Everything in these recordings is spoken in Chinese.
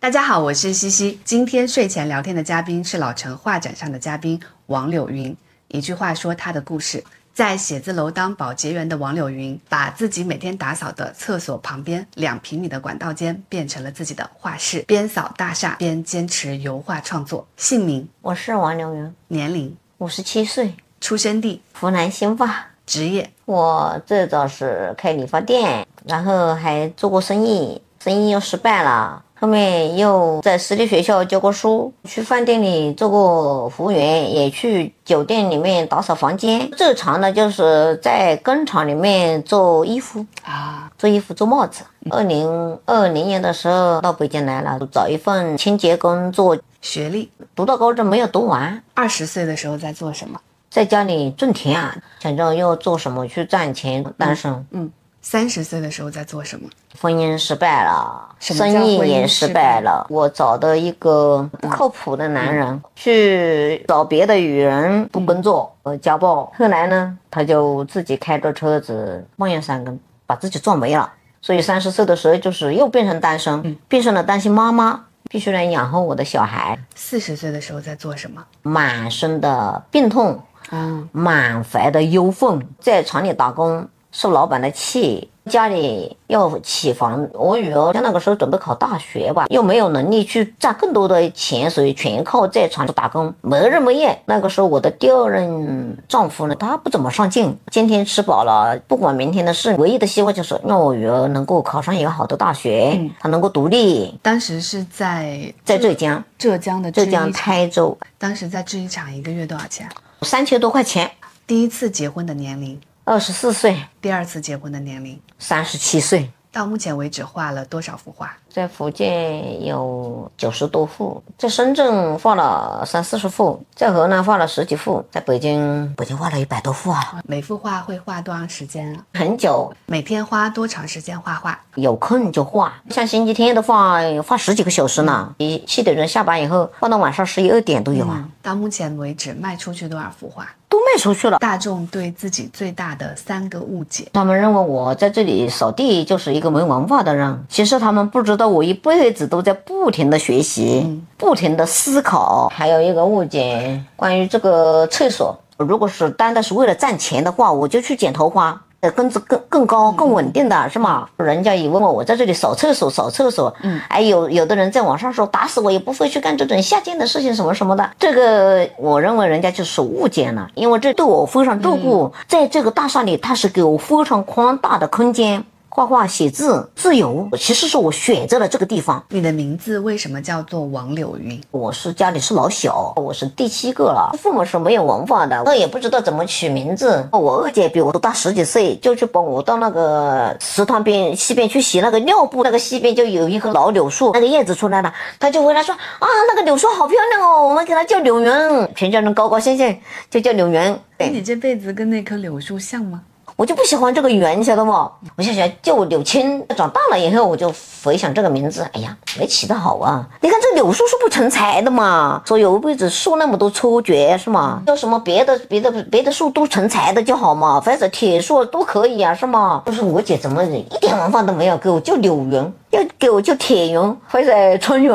大家好，我是西西。今天睡前聊天的嘉宾是老城画展上的嘉宾王柳云。一句话说他的故事，在写字楼当保洁员的王柳云，把自己每天打扫的厕所旁边两平米的管道间变成了自己的画室，边扫大厦边坚持油画创作。姓名：我是王柳云，年龄：五十七岁，出生地：湖南新化，职业：我最早是开理发店，然后还做过生意，生意又失败了。后面又在私立学校教过书，去饭店里做过服务员，也去酒店里面打扫房间。最长的就是在工厂里面做衣服啊，做衣服、做帽子。二零二零年的时候到北京来了，找一份清洁工做。学历读到高中没有读完。二十岁的时候在做什么？在家里种田啊，想着要做什么去赚钱。单身。嗯。三十岁的时候在做什么？婚姻失败了，生意也失败了。我找的一个不靠谱的男人，去找别的女人，不工作，呃，家暴。后来呢，他就自己开着车子半夜三更，把自己撞没了。所以三十岁的时候，就是又变成单身，变成了单亲妈妈，必须来养活我的小孩。四十岁的时候在做什么？满身的病痛，嗯，满怀的忧愤，在厂里打工。受老板的气，家里要起房，我女儿那个时候准备考大学吧，又没有能力去赚更多的钱，所以全靠在厂子打工，没日没夜。那个时候我的第二任丈夫呢，他不怎么上进，今天吃饱了，不管明天的事，唯一的希望就是让我女儿能够考上一个好的大学，她能够独立。当时是在在浙江，浙江的浙江台州。当时在制衣厂一个月多少钱？三千多块钱。第一次结婚的年龄。二十四岁，第二次结婚的年龄三十七岁。到目前为止画了多少幅画？在福建有九十多幅，在深圳画了三四十幅，在河南画了十几幅，在北京北京画了一百多幅啊。每幅画会画多长时间？很久。每天花多长时间画画？有空就画，像星期天的话，画十几个小时呢。你七点钟下班以后，画到晚上十一二点都有啊。到目前为止卖出去多少幅画？都卖出去了。大众对自己最大的三个误解，他们认为我在这里扫地就是一个没文化的人。其实他们不知道我一辈子都在不停的学习，不停的思考。还有一个误解，关于这个厕所，如果是单单是为了赚钱的话，我就去剪头发。呃，工资更更高、更稳定的是吗？人家也问我，我在这里扫厕所，扫厕所。嗯，哎，有有的人在网上说，打死我也不会去干这种下贱的事情，什么什么的。这个我认为人家就是误解了，因为这对我非常照顾，在这个大厦里，它是给我非常宽大的空间。画画、写字自由，其实是我选择了这个地方。你的名字为什么叫做王柳云？我是家里是老小，我是第七个了。父母是没有文化的，那也不知道怎么取名字。我二姐比我都大十几岁，就去帮我到那个池塘边西边去洗那个尿布。那个西边就有一棵老柳树，那个叶子出来了，她就回来说啊，那个柳树好漂亮哦，我们给它叫柳云。全家人高高兴兴，就叫柳云。你这辈子跟那棵柳树像吗？我就不喜欢这个圆，晓得不？我就想叫我柳青。长大了以后，我就回想这个名字，哎呀，没起得好啊！你看这柳树是不成材的嘛，说有一辈子树那么多错觉是吗？叫什么别的别的别的树都成材的就好嘛，或者铁树都可以啊，是吗？就是我姐怎么一点文化都没有，给我叫柳云。要给我叫铁云或者春云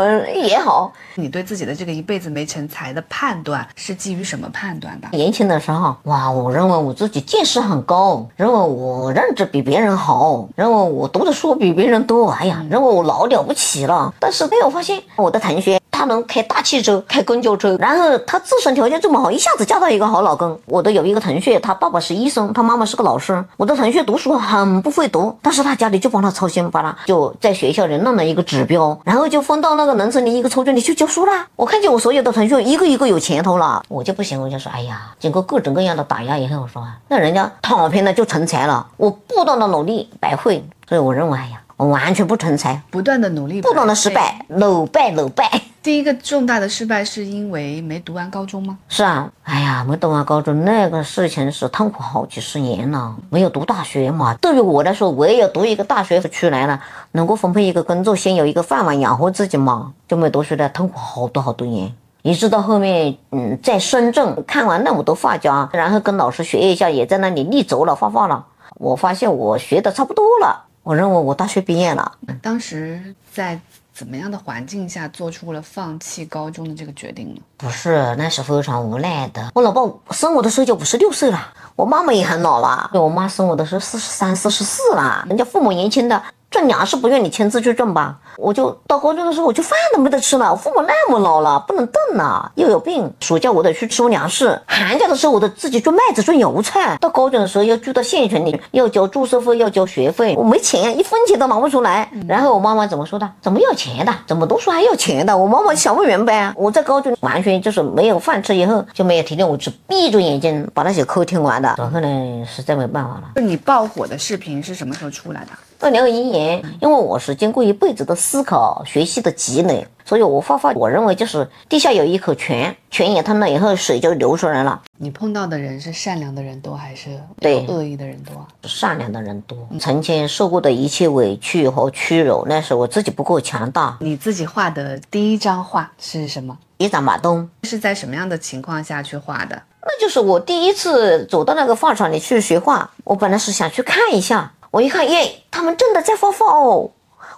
也好。你对自己的这个一辈子没成才的判断是基于什么判断的？年轻的时候，哇，我认为我自己见识很高，认为我认知比别人好，认为我读的书比别人多，哎呀，认为我老了不起了。但是没有发现我的同学。他能开大汽车，开公交车，然后他自身条件这么好，一下子嫁到一个好老公。我的有一个同学，他爸爸是医生，他妈妈是个老师。我的同学读书很不会读，但是他家里就帮他操心，把他就在学校里弄了一个指标，然后就分到那个农村的一个初中里去教书啦。我看见我所有的同学一个一个有前途了，我就不行，我就说，哎呀，经过各种各样的打压以后，我说那人家躺平了就成才了，我不断的努力白费，所以我认为，哎呀，我完全不成才，不断的努力，不断的失败，屡败屡败。第一个重大的失败是因为没读完高中吗？是啊，哎呀，没读完高中那个事情是痛苦好几十年了。没有读大学嘛，对于我来说，我也要读一个大学出来了，能够分配一个工作，先有一个饭碗养活自己嘛。就没读书的，痛苦好多好多年，一直到后面，嗯，在深圳看完那么多画家，然后跟老师学一下，也在那里立足了画画了。我发现我学的差不多了，我认为我大学毕业了。当时在。怎么样的环境下做出了放弃高中的这个决定呢？不是，那是非常无奈的。我老爸生我的时候就五十六岁了，我妈妈也很老了，我妈生我的时候四十三、四十四了，人家父母年轻的。挣粮食不愿你亲自去种吧，我就到高中的时候我就饭都没得吃了。我父母那么老了，不能动了，又有病。暑假我得去收粮食，寒假的时候我得自己种麦子种油菜。到高中的时候要住到县城里，要交住宿费，要交学费，我没钱，一分钱都拿不出来。然后我妈妈怎么说的？怎么要钱的？怎么读书还要钱的？我妈妈想不明白啊。我在高中完全就是没有饭吃，以后就没有体力，我只闭着眼睛把那些课听完的。然后呢，实在没办法了。就你爆火的视频是什么时候出来的？二零二一年，因为我是经过一辈子的思考、学习的积累，所以我画画，我认为就是地下有一口泉，泉也通了以后，水就流出来了。你碰到的人是善良的人多，还是对恶意的人多？善良的人多。曾经受过的一切委屈和屈辱，那是我自己不够强大。你自己画的第一张画是什么？一张马东是在什么样的情况下去画的？那就是我第一次走到那个画厂里去学画，我本来是想去看一下。我一看，耶，他们真的在画画哦，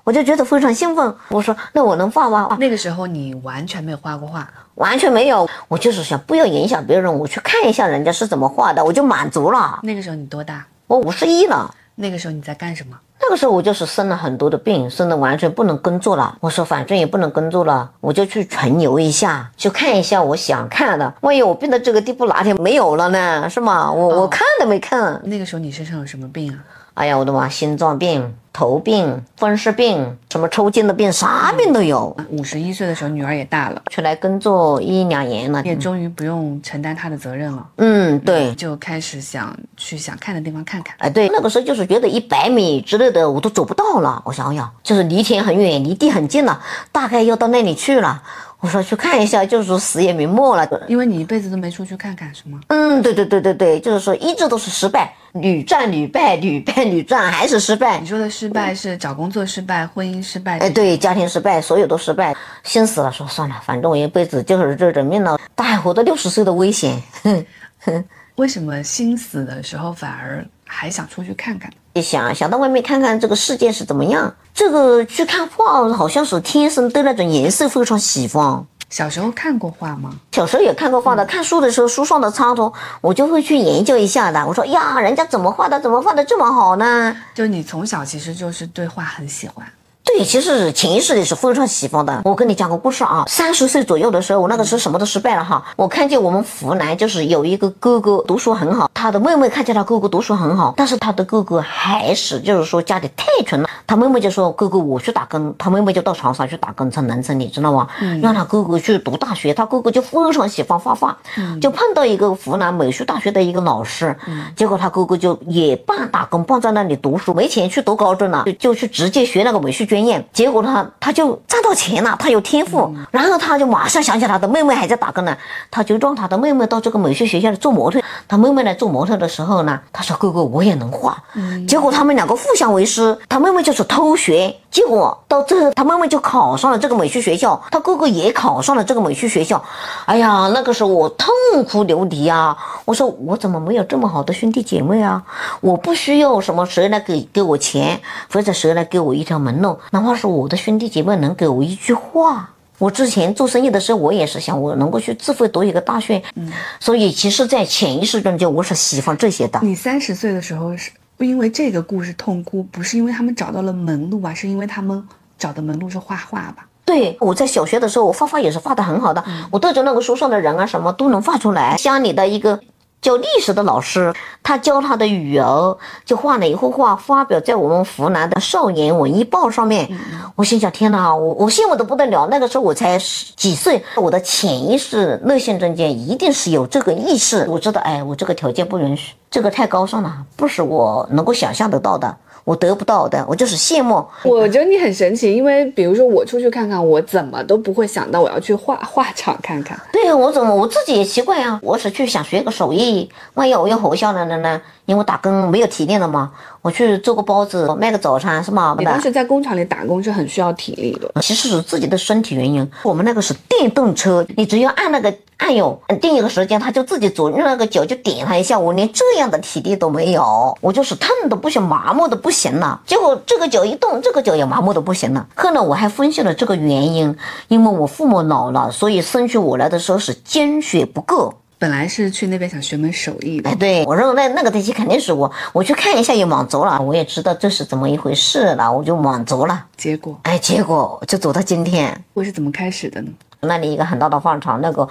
我就觉得非常兴奋。我说，那我能画吗？那个时候你完全没有画过画，完全没有。我就是想不要影响别人，我去看一下人家是怎么画的，我就满足了。那个时候你多大？我五十一了。那个时候你在干什么？那个时候我就是生了很多的病，生的完全不能工作了。我说反正也不能工作了，我就去存留一下，去看一下我想看的。万一我病到这个地步，哪天没有了呢？是吗？我我看都没看。那个时候你身上有什么病啊？哎呀，我的妈！心脏病、头病、风湿病，什么抽筋的病，啥病都有。五十一岁的时候，女儿也大了，出来工作一两年了，也终于不用承担她的责任了。嗯，对，就开始想去想看的地方看看。哎，对，那个时候就是觉得一百米之类的我都走不到了。我想想，就是离天很远，离地很近了，大概要到那里去了。我说去看一下，就是说死也瞑目了。因为你一辈子都没出去看看，是吗？嗯，对对对对对，就是说一直都是失败，屡战屡败，屡败屡战，还是失败。你说的失败是找工作失败，婚姻失败？哎，对，家庭失败，所有都失败，心死了。说算了，反正我一辈子就是这种命了，大还活到六十岁的危险。哼哼，为什么心死的时候反而还想出去看看？一想想到外面看看这个世界是怎么样。这个去看画，好像是天生对那种颜色非常喜欢。小时候看过画吗？小时候也看过画的。看书的时候，书上的插图我就会去研究一下的。我说呀，人家怎么画的？怎么画的这么好呢？就你从小其实就是对画很喜欢。对，其实潜意识里是非常喜欢的。我跟你讲个故事啊，三十岁左右的时候，我那个时候什么都失败了哈。我看见我们湖南就是有一个哥哥读书很好，他的妹妹看见他哥哥读书很好，但是他的哥哥还是就是说家里太穷了。他妹妹就说：“哥哥，我去打工。”他妹妹就到长沙去打工，在农村，你知道吗？让他哥哥去读大学。他哥哥就非常喜欢画画，就碰到一个湖南美术大学的一个老师，结果他哥哥就也半打工，半在那里读书，没钱去读高中了，就就去直接学那个美术专业。结果他他就赚到钱了，他有天赋，然后他就马上想起他的妹妹还在打工呢，他就让他的妹妹到这个美术学校里做模特。他妹妹来做模特的时候呢，他说：“哥哥，我也能画。”结果他们两个互相为师，他妹妹就是偷学。结果到最后，他妹妹就考上了这个美术学校，他哥哥也考上了这个美术学校。哎呀，那个时候我痛哭流涕啊！我说我怎么没有这么好的兄弟姐妹啊？我不需要什么谁来给给我钱，或者谁来给我一条门路。哪怕是我的兄弟姐妹能给我一句话，我之前做生意的时候，我也是想我能够去自费读一个大学。嗯，所以其实，在潜意识中就我是喜欢这些的。你三十岁的时候是因为这个故事痛哭，不是因为他们找到了门路啊，是因为他们找的门路是画画吧？对，我在小学的时候，我画画也是画的很好的，我对着那个书上的人啊什么都能画出来。乡里的一个。教历史的老师，他教他的女儿，就画了一幅画，发表在我们湖南的《少年文艺报》上面。我心想：天哪，我我羡慕的不得了。那个时候我才几岁，我的潜意识内心中间一定是有这个意识。我知道，哎，我这个条件不允许，这个太高尚了，不是我能够想象得到的。我得不到的，我就是羡慕。我觉得你很神奇，因为比如说我出去看看，我怎么都不会想到我要去画 画厂看看。对啊，我怎么我自己也奇怪啊，我是去想学个手艺，万一我要活下来了呢？因为打工没有体力了嘛，我去做个包子，卖个早餐是吗？你当时在工厂里打工是很需要体力的。其实是自己的身体原因。我们那个是电动车，你只要按那个按钮，定一个时间，它就自己走，用那个脚就点它一下。我连这样的体力都没有，我就是痛的不行，麻木的不行。行了。结果这个脚一动，这个脚也麻木的不行了。后来我还分析了这个原因，因为我父母老了，所以生出我来的时候是精血不够。本来是去那边想学门手艺的哎，，对我认为那那个东西肯定是我，我去看一下也满足了，我也知道这是怎么一回事了，我就满足了。结果哎，结果就走到今天，我是怎么开始的呢？那里一个很大的饭场，那个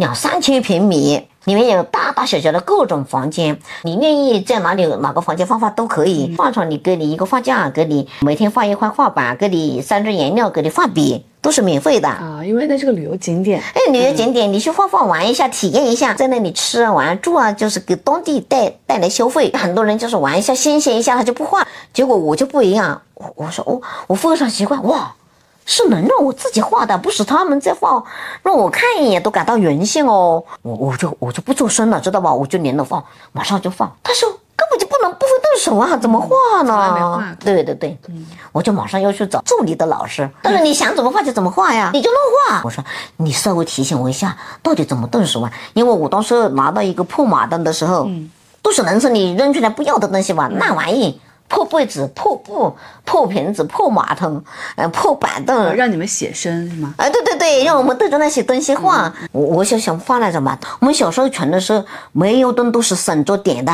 两三千平米，里面有大大小小的各种房间，你愿意在哪里哪个房间放画都可以。放床你给你一个画架，给你每天放一块画板，给你三支颜料，给你画笔，都是免费的。啊，因为那是个旅游景点，哎，旅游景点，你去画画玩一下，体验一下，在那里吃啊玩住啊，就是给当地带带来消费。很多人就是玩一下，新鲜一下，他就不画。结果我就不一样，我我说我我非常奇怪，哇，是能让我自己画的，不是他们在画，让我看一眼都感到荣幸哦。我我就我就不做声了，知道吧？我就连着放，马上就放。他说根本就不能不会动手啊，怎么画呢过？对对对，我就马上要去找助理的老师。他说你想怎么画就怎么画呀，你就乱画。我说你稍微提醒我一下，到底怎么动手啊？因为我当时拿到一个破马灯的时候，都是人生你扔出来不要的东西吧，那玩意。破被子、破布、破瓶子、破马桶，呃，破板凳，呃让你们写生是吗？哎，对对对，让我们对着那些东西画。我我就想画那种嘛。我们小时候穷的时候，煤油灯都是省着点的，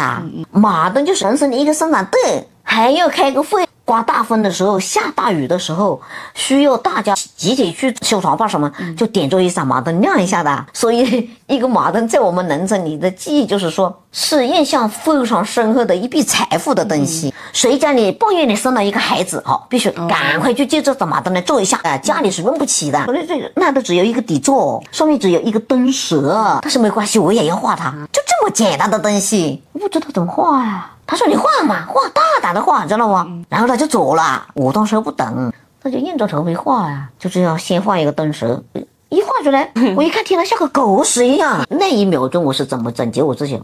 马灯就是人生的一个生产队，还要开个会。刮大风的时候，下大雨的时候，需要大家集体去修床吧什么，就点着一盏马灯亮一下的。所以，一个马灯在我们农村里的记忆就是说，是印象非常深刻的一笔财富的东西。谁家里半夜里生了一个孩子，好，必须赶快去借这盏马灯来照一下，哎，家里是用不起的。那都只有一个底座，上面只有一个灯舌，但是没关系，我也要画它，就这么简单的东西，我不知道怎么画呀、他说你画嘛，画大胆的画，知道不？然后他就走了，我当时不懂，他就硬着头皮画呀，就这样先画一个灯蛇。一画出来，我一看，天呐，像个狗屎一样。那一秒钟，我是怎么总结我自己？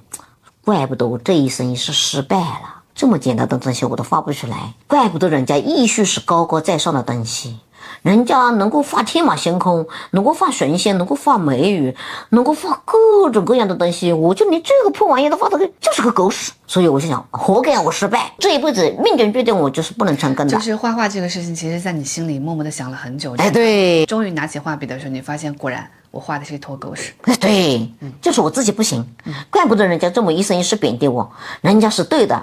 怪不得我这一生是失败了。这么简单的东西我都画不出来，怪不得人家艺术是高高在上的东西，人家能够画天马行空，能够画神仙，能够画美女，能够画各种各样的东西，我就连这个破玩意都画的个就是个狗屎。所以我就想，活该我失败，这一辈子命中注定我就是不能成功的就。是画画这个事情，其实在你心里默默的想了很久。哎，，对，终于拿起画笔的时候，你发现果然我画的是一坨狗屎。哎，对，就是我自己不行，怪不得人家这么一生一世贬低我，人家是对的。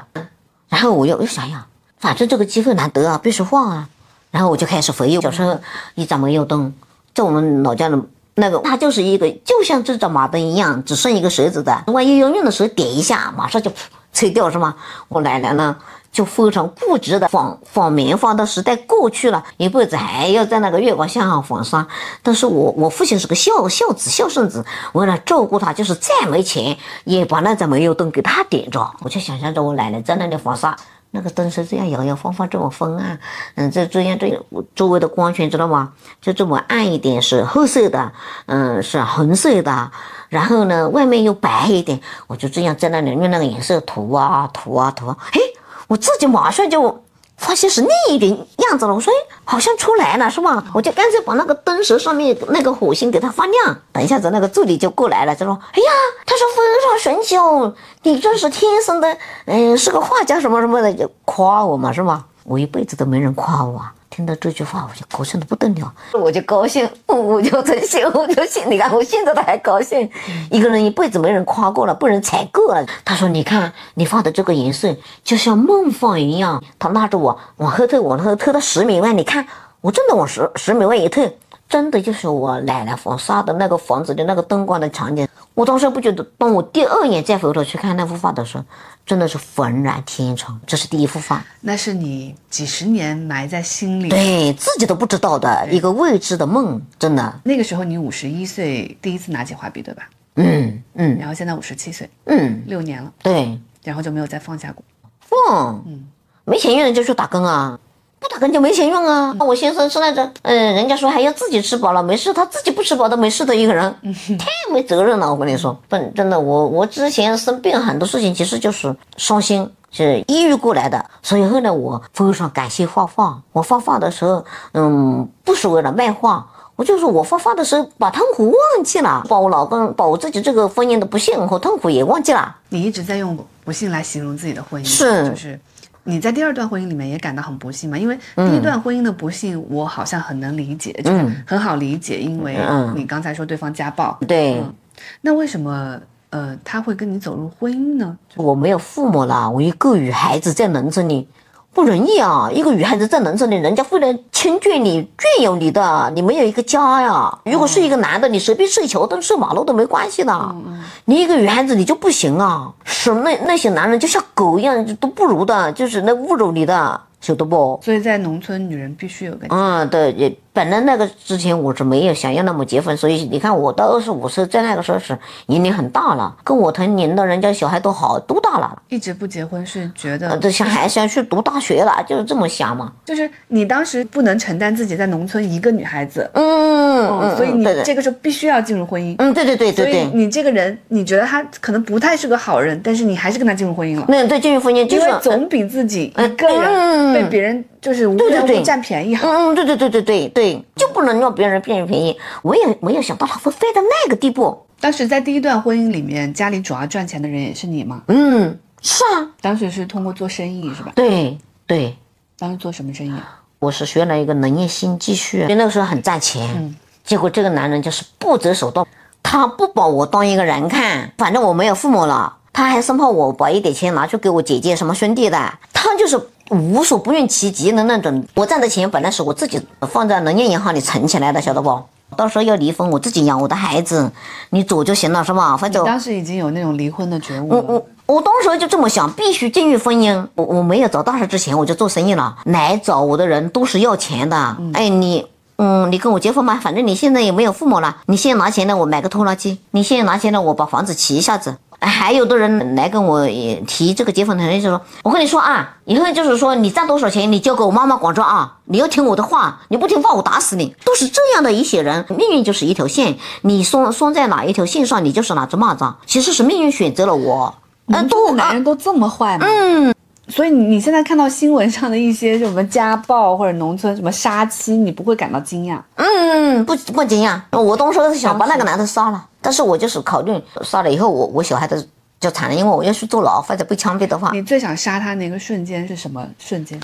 然后我又又想想，反正这个机会难得啊，必须画啊。然后我就开始回忆小时候一盏煤油灯，在我们老家的那个，它就是一个就像这盏马灯一样，只剩一个舌子的，万一要用的时候点一下，马上就 吹掉是吗？我奶奶呢？就非常固执的纺纺棉花的时代过去了，一辈子还要在那个月光下纺纱。但是我我父亲是个孝孝子孝顺子，为了照顾他，就是再没钱也把那盏煤油灯给他点着。我就想象着我奶奶在那里纺纱，那个灯是这样摇摇晃晃这么昏暗，嗯，这这样这周围的光圈知道吗？就这么暗一点是褐色的，嗯，是红色的，然后呢外面又白一点，我就这样在那里用那个颜色涂啊涂啊涂啊，嘿。我自己马上就发现是另一点样子了。我说，哎，好像出来了，是吧？我就干脆把那个灯蛇上面那个火星给它发亮。等一下子，那个助理就过来了，就说：“哎呀，他说非常神奇哦，你这是天生的，嗯，是个画家什么什么的，就夸我嘛，是吧？我一辈子都没人夸我。”听到这句话，我就高兴的不得了，我就高兴，我就真心，我就心，你看我现在都还高兴。一个人一辈子没人夸过了，被人踩过了。他说：“你看你画的这个颜色，就像梦幻一样。”他拉着我往后退，往后退到十米外，你看我真的往十十米外一退，真的就是我奶奶纺纱的那个房子的那个灯光的场景。我当时不觉得，当我第二眼再回头去看那幅画的时候，真的是浑然天成。这是第一幅画。那是你几十年埋在心里。对自己都不知道的一个未知的梦，真的，那个时候你五十一岁，第一次拿起画笔，对吧？嗯嗯然后现在五十七岁，嗯，六年了，对，然后就没有再放下过。放，没钱用就去打工啊，不打工就没钱用啊。我先生是那种，嗯，人家说还要自己吃饱了没事，他自己不吃饱都没事的一个人，太没责任了。我跟你说，本真的，我我之前生病很多事情其实就是伤心。是抑郁过来的，所以后来我非常感谢画画。我画画的时候，嗯，不是为了卖画，我就是我画画的时候把痛苦忘记了，把我老公，把我自己这个婚姻的不幸和痛苦也忘记了。你一直在用不幸来形容自己的婚姻，是就是你在第二段婚姻里面也感到很不幸吗？因为第一段婚姻的不幸，我好像很能理解，就是很好理解，因为嗯你刚才说对方家暴，对，那为什么呃他会跟你走入婚姻呢？我没有父母了，我一个女孩子在农村里。不容易啊！一个女孩子在农村里，人家会来侵略你、眷有你的，你没有一个家呀。如果是一个男的，你随便睡桥墩、睡马路都没关系的。你一个女孩子你就不行啊！是那那些男人就像狗一样，都不如的，就是那侮辱你的，晓得不？所以在农村，女人必须有个家。嗯，对，也本来那个之前我是没有想要那么结婚，所以你看我到二十五岁，在那个时候是年龄很大了，跟我同龄的人家小孩都好多大了。一直不结婚是觉呃，得，这小孩子要去读大学了，就是这么想嘛。就是你当时不能承担自己在农村一个女孩子，嗯嗯，所以你这个时候必须要进入婚姻。嗯，对对对所以对对，你这个人，你觉得他可能不太是个好人，但是你还是跟他进入婚姻了，那对进入婚姻就因是为总比自己一个人嗯被别人就是无对对缘无故占便宜好。嗯嗯，对对对对对对，就不能让别人占便宜。我也没有想到他会飞到那个地步。当时在第一段婚姻里面，家里主要赚钱的人也是你吗？嗯，是啊，当时是通过做生意是吧？对对，当时做什么生意啊？我是学了一个农业新技术，那个时候很赚钱。嗯结果这个男人就是不择手段，他不把我当一个人看，反正我没有父母了，他还生怕我把一点钱拿去给我姐姐什么兄弟的，他就是无所不用其极的那种。我赚的钱本来是我自己放在农业银行里存起来的，晓得不？到时候要离婚，我自己养我的孩子，你走就行了，是吧？反正当时已经有那种离婚的觉悟了。我我我当时就这么想，必须进入婚姻。我我没有找大师之前，我就做生意了。来找我的人都是要钱的。哎，你嗯，你跟我结婚吧，反正你现在也没有父母了，你现在拿钱来，我买个拖拉机；你现在拿钱来，我把房子骑一下子。还有的人来跟我也提这个结婚的人就说：“我跟你说啊，以后就是说你赚多少钱，你交给我妈妈管着啊，你要听我的话，你不听话我打死你。”都是这样的一些人，命运就是一条线，你拴拴在哪一条线上，你就是哪只蚂蚱。其实是命运选择了我。农村的男人都这么坏吗？嗯，所以你现在看到新闻上的一些什么家暴或者农村什么杀妻，你不会感到惊讶？嗯，不不惊讶。我当时是想把那个男的杀了，但是我就是考虑杀了以后，我我小孩子就惨了，因为我要去坐牢或者被枪毙的话，你最想杀他那个瞬间是什么瞬间？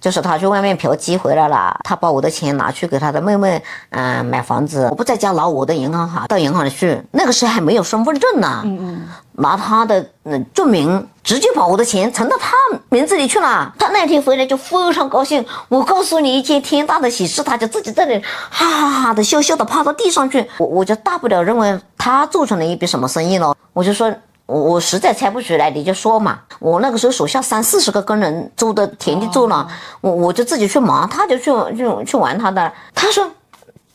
就是他去外面嫖妓回来了，他把我的钱拿去给他的妹妹，嗯、买房子，我不在家拿我的银行卡到银行里去，那个时候还没有身份证呢，嗯嗯，拿他的嗯证明，直接把我的钱存到他名字里去了。他那天回来就非常高兴，我告诉你一件天大的喜事，他就自己在那里哈哈哈的笑笑的趴到地上去，我我就大不了认为他做成了一笔什么生意了，我就说。我我实在猜不出来，你就说嘛。我那个时候手下三四十个工人租的田地做了，我我就自己去忙，他就去去去玩他的。他说，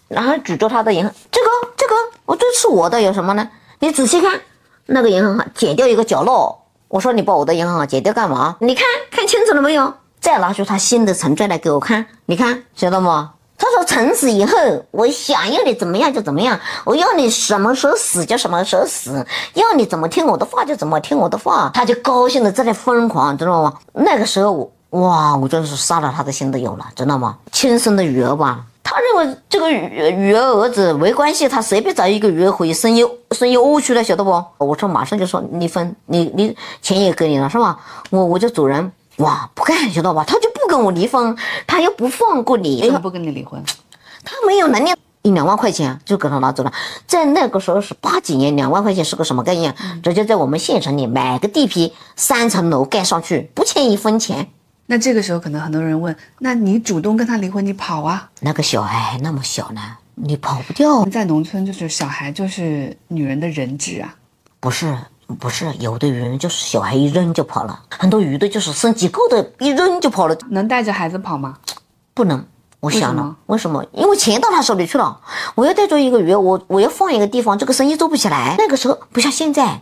然后举着他的银行，这个这个，我这是我的，有什么呢？你仔细看，那个银行卡剪掉一个角落。我说你把我的银行卡剪掉干嘛？你看看清楚了没有？再拿出他新的存折来给我看，你看知道吗？他说：“从此以后，我想要你怎么样就怎么样，我要你什么时候死就什么时候死，要你怎么听我的话就怎么听我的话。”他就高兴的在那疯狂，知道吗？那个时候我哇，我真是杀了他的心都有了，知道吗？亲生的女儿吧，他认为这个女女儿儿子没关系，他随便找一个女儿回生意生意窝去了，晓得不？我说马上就说离婚，你你钱也给你了是吧？我我就走人。哇，不干，知道吧？他就不跟我离婚，他又不放过你，为什么不跟你离婚？他没有能力，一两万块钱就给他拿走了。在那个时候是八几年，两万块钱是个什么概念？直接在我们县城里买个地皮，三层楼盖上去，不欠一分钱。那这个时候可能很多人问：那你主动跟他离婚，你跑啊？那个小孩还那么小呢，你跑不掉。在农村，就是小孩就是女人的人质啊。不是。不是，有的人就是小孩一扔就跑了，很多鱼的就是生几个的，一扔就跑了。能带着孩子跑吗？不能。我想了，为什么？因为钱到他手里去了。我要带着一个鱼，我我要放一个地方，这个生意做不起来。那个时候不像现在，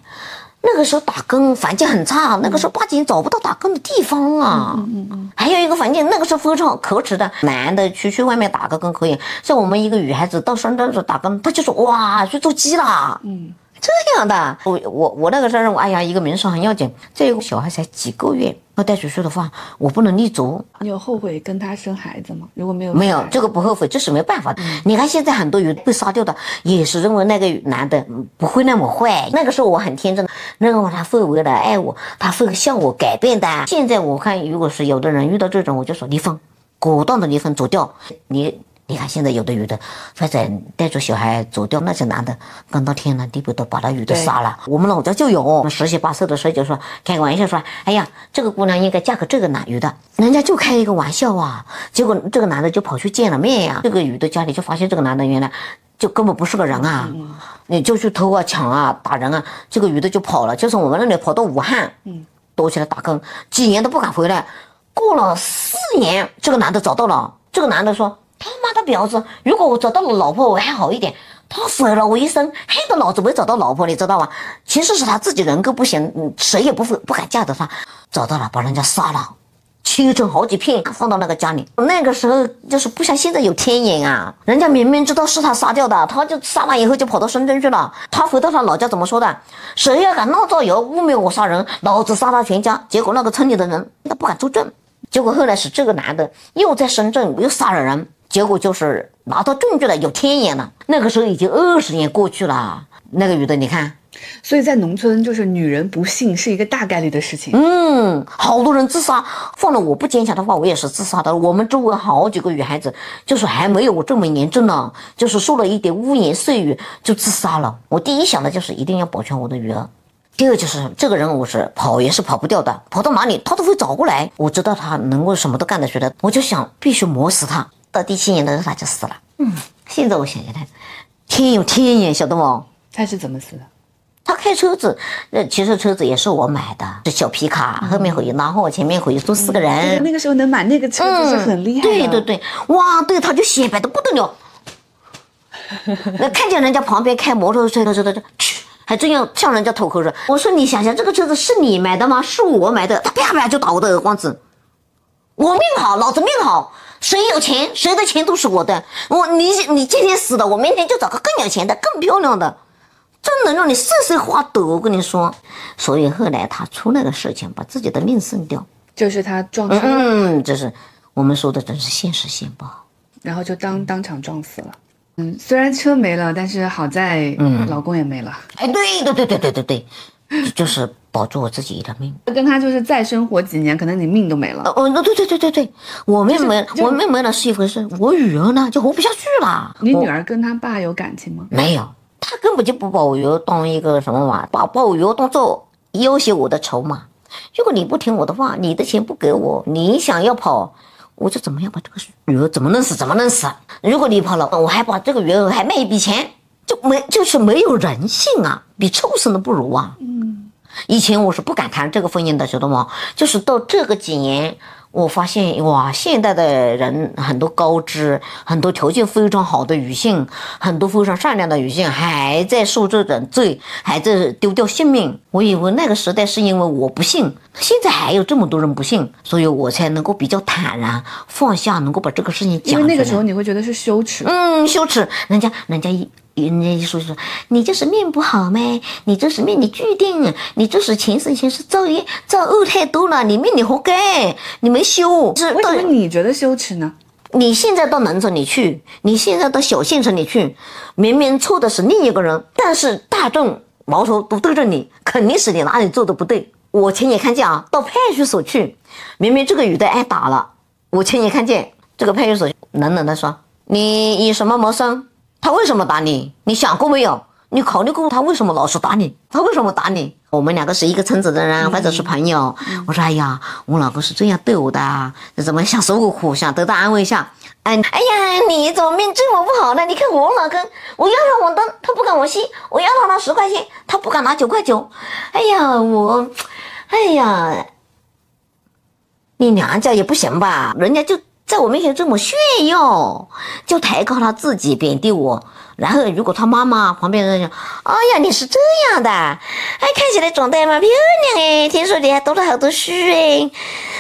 那个时候打工环境很差，那个时候八几年找不到打工的地方啊。嗯嗯嗯。还有一个环境，那个时候非常可耻的，男的去去外面打个工可以，像我们一个女孩子到深圳去打工，她就说哇去做鸡啦。嗯。这样的，我我我那个时候认为，哎呀，一个名声很要紧。这个小孩才几个月，要带出去的话，我不能立足。你有后悔跟他生孩子吗？如果没有，没有这个不后悔，这是没办法的。你看现在很多鱼被杀掉的，也是认为那个男的不会那么坏。那个时候我很天真，认为他会为了爱我，他会向我改变的。现在我看，如果是有的人遇到这种，我就说离婚，果断的离婚，走掉。你。你看，现在有的女的，或者带着小孩走掉，那些男的干到天南地北都把那女的杀了。我们老家就有，我们十七八岁的时候就说开个玩笑说，哎呀，这个姑娘应该嫁给这个男女的，人家就开一个玩笑啊。结果这个男的就跑去见了面呀，这个女的家里就发现这个男的原来就根本不是个人啊，你就去偷啊、抢啊、打人啊，这个女的就跑了，就从我们那里跑到武汉，嗯，躲起来打工，几年都不敢回来。过了四年，这个男的找到了，这个男的说。他妈的婊子！如果我找到了老婆，我还好一点。他毁了我一生，害得老子没找到老婆，你知道吗？其实是他自己人格不行，谁也不会不敢嫁的他。找到了，把人家杀了，切成好几片，放到那个家里。那个时候就是不像现在有天眼啊，人家明明知道是他杀掉的，他就杀完以后就跑到深圳去了。他回到他老家怎么说的？谁要敢闹造谣污蔑我杀人，老子杀他全家。结果那个村里的人他不敢作证。结果后来是这个男的又在深圳又杀了人。结果就是拿到证据了，有天眼了。那个时候已经二十年过去了，那个女的你看，所以在农村就是女人不幸是一个大概率的事情。嗯，好多人自杀，放了我不坚强的话，我也是自杀的。我们周围好几个女孩子，就是还没有我这么严重呢，就是受了一点污言碎语就自杀了。我第一想的就是一定要保全我的女儿，第二就是这个人我是跑也是跑不掉的，跑到哪里他都会找过来。我知道他能够什么都干得出来，我就想必须磨死他。到第七年的时候他就死了。嗯，现在我想想他，天有天眼，晓得不？他是怎么死的？他开车子，呃，其实车子也是我买的，是小皮卡，后面可以拉货，前面可以坐四个人。那个时候能买那个车子是很厉害。对对对，哇，对，他就显摆的不得了。那看见人家旁边开摩托车的时候，他就去，还真要向人家吐口水。我说你想想，这个车子是你买的吗？是我买的。他啪啪就打我的耳光子。我命好，老子命好。谁有钱，谁的钱都是我的。我你你今天死了，我明天就找个更有钱的、更漂亮的，真能让你瑟瑟发抖。我跟你说，所以后来他出那个事情，把自己的命送掉，就是他撞车。嗯，就是我们说的，真是现实现报。然后就当当场撞死了。嗯，虽然车没了，但是好在，嗯，老公也没了。哎，对对对对对对对，就是。保住我自己的命，跟他就是再生活几年，可能你命都没了。哦，那对对对对对，我命没，我命没了是一回事，我女儿呢就活不下去了。你女儿跟他爸有感情吗？没有，他根本就不把我女儿当一个什么嘛，把把我女儿当做要挟我的筹码。如果你不听我的话，你的钱不给我，你想要跑，我就怎么样把这个女儿怎么弄死怎么弄死。如果你跑了，我还把这个女儿还卖一笔钱，就没就是没有人性啊，比畜生都不如啊。以前我是不敢谈这个婚姻的，晓得吗？就是到这个几年，我发现哇，现代的人很多高知、很多条件非常好的女性，很多非常善良的女性还在受这种罪，还在丢掉性命。我以为那个时代是因为我不信，现在还有这么多人不信，所以我才能够比较坦然放下，能够把这个事情讲出来。因为那个时候你会觉得是羞耻，嗯，羞耻，人家人家一。人家一说就说你就是命不好呗，你就是命里注定，你就是前世前世造业造恶太多了，你命里活该，你没修。是为什么你觉得羞耻呢？你现在到农村里去，你现在到小县城里去，明明错的是另一个人，但是大众矛头都对着你，肯定是你哪里做的不对。我亲眼看见啊，到派出所去，明明这个女的挨打了，我亲眼看见这个派出所冷冷的说：“你以什么谋生？”他为什么打你？你想过没有？你考虑过他为什么老是打你？他为什么打你？我们两个是一个村子的人，或者是朋友。我说，哎呀，我老公是这样对我的啊，怎么想受过苦，想得到安慰一下。哎，哎呀，你怎么命这么不好呢？你看我老公，我要他网灯，他不敢我吸；我要他拿十块钱，他不敢拿九块九。哎呀，我，哎呀，你娘家也不行吧？人家就。在我面前这么炫耀，就抬高他自己，贬低我。然后如果他妈妈旁边人讲：“哎呀，你是这样的，哎，看起来长得蛮漂亮哎，听说你还读了好多书哎，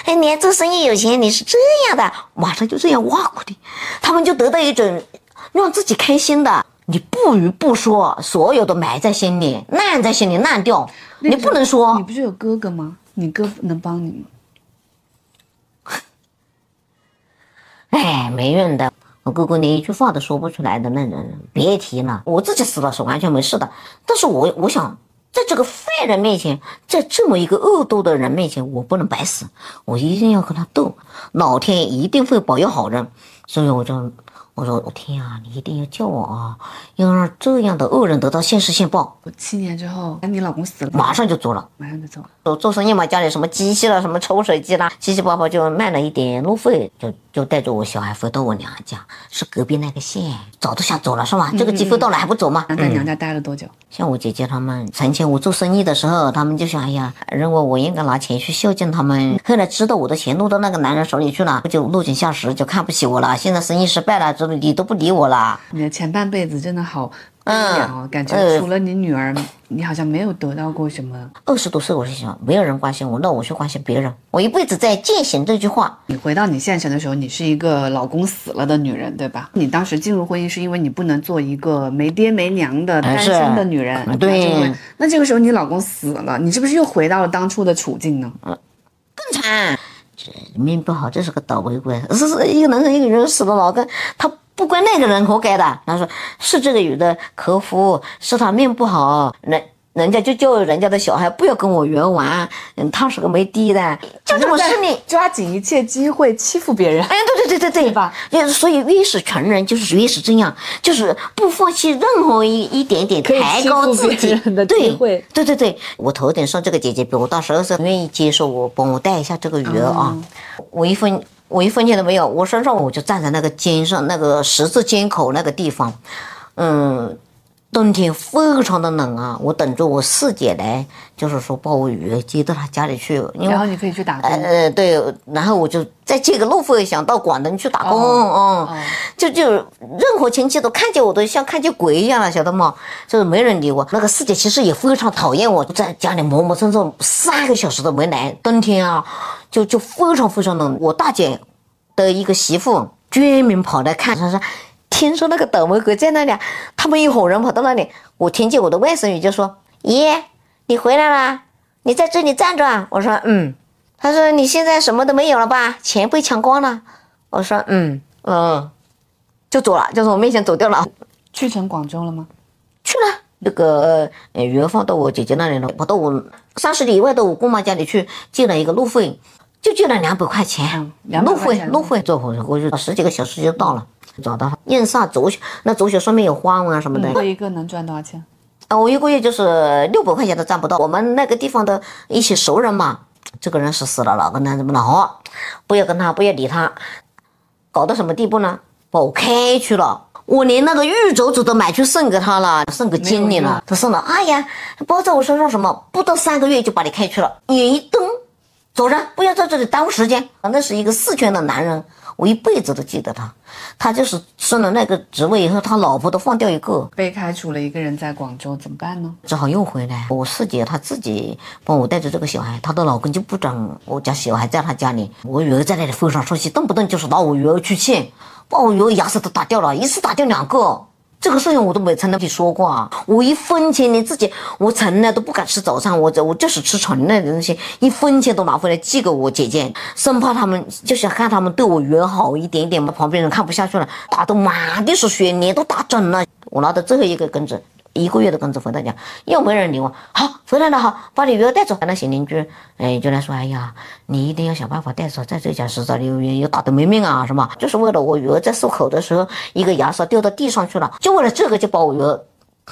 哎，你还做生意有钱，你是这样的。”马上就这样挖苦你，他们就得到一种让自己开心的。你不语不说，所有都埋在心里，烂在心里烂掉，你不能说你。不是有哥哥吗？你哥能帮你吗？哎，没用的。我哥哥连一句话都说不出来的那种，别提了。我自己死了是完全没事的，但是我我想，在这个坏人面前，在这么一个恶毒的人面前，我不能白死，我一定要跟他斗，老天一定会保佑好人。所以我就我说，我天啊，你一定要救我啊，要让这样的恶人得到现世现报，我七年之后，哎，你老公死了，马上就走了。马上就走了。做做生意嘛，家里什么机器啦，什么抽水机啦，七七八八就卖了一点路费，就就带着我小孩回到我娘家，是隔壁那个县，早都想走了是吧？这个机会到了还不走吗？那在娘家待了多久？像我姐姐他们，从前我做生意的时候，他们就想，哎呀，认为我应该拿钱去孝敬他们。后来知道我的钱落到那个男人手里去了，就落井下石，就看不起我了。现在生意失败了，这你都不理我了。你的前半辈子真的好悲嗯感觉呃除了你女儿，你好像没有得到过什么。二十多岁我就想，没有人关心我，那我去关心别人。我一辈子在践行这句话。你回到你县城的时候，你是一个老公死了的女人，对吧？你当时进入婚姻是因为你不能做一个没爹没娘的单身的女人。嗯对那这个时候你老公死了，你是不是又回到了当初的处境呢？更惨，这命不好，这是个倒霉鬼。是是一个男人一个女人死了，老公他不怪那个人活该的。他说是这个女的克夫，是他命不好，那人家就叫人家的小孩不要跟我圆玩，嗯，他是个没爹的，就这么势利。抓紧一切机会欺负别人。哎，对对对对对吧？就所以越是穷人，就是越是这样，就是不放弃任何一一点点抬高自己的机对会对对对，我头顶上这个姐姐比我大十二岁，愿意接受我，帮我带一下这个鱼儿啊。我一分我一分钱都没有，我身上我就站在那个肩上那个十字肩口那个地方，嗯。冬天非常的冷啊，我等着我四姐来，就是说把我鱼儿接到她家里去，因为然后你可以去打工。呃，对，然后我就再借个路费，想到广东去打工，哦嗯，就就任何亲戚都看见我都像看见鬼一样了，晓得吗？就是没人理我。那个四姐其实也非常讨厌我，在家里磨磨蹭蹭三个小时都没来，冬天啊，就就非常非常冷。我大姐的一个媳妇专门跑来看，她说。听说那个倒霉鬼在那里啊，他们一伙人跑到那里，我听见我的外甥女就说：“爷，你回来啦？你在这里站着啊？”我说：“嗯。”他说：“你现在什么都没有了吧？钱被抢光了。”我说：“嗯嗯。”就走了，就从我面前走掉了，去成广州了吗？去了。那个呃，鱼儿放到我姐姐那里了，跑到我三十里以外的我姑妈家里去借了一个路费，就借了两百块钱，嗯200路块钱费路费坐火车过去十几个小时就到了，找到他验煞走血，那走血上面有花纹啊什么的，做一个能赚多少钱？啊，我一个月就是六百块钱都赚不到。我们那个地方的一些熟人嘛，这个人是死了，哪个男怎么了？好，不要跟他，不要理他，搞到什么地步呢？把我开去了。我连那个玉镯子都买去送给他了，送给经理了。他送了，哎呀，包在我身上什么？不到三个月就把你开去了，眼一瞪，走人，不要在这里耽误时间。那是一个四川的男人，我一辈子都记得他。他就是升了那个职位以后，他老婆都放掉一个。被开除了一个人在广州，怎么办呢？只好又回来。我四姐她自己帮我带着这个小孩，她的老公就不准我家小孩在她家里。我女儿在那里非常生气，动不动就是拿我女儿去气，把我女儿牙齿都打掉了，一次打掉两个。这个事情我都没曾跟你说过啊！我一分钱连自己，我从来都不敢吃早餐，我我就是吃纯的东西，一分钱都拿回来寄给我姐姐，生怕他们就想看他们对我女儿好一点点嘛。旁边人看不下去了，打得满地是血，脸都打肿了。我拿的最后一个根子，一个月的工资回到家，又没人理我。好，回来了，好，把你女儿带走。那些邻居，哎，就来说，哎呀，你一定要想办法带走，在这家实在留言又打得没命啊，是吧？就是为了我女儿在漱口的时候，一个牙刷掉到地上去了，就为了这个就把我女儿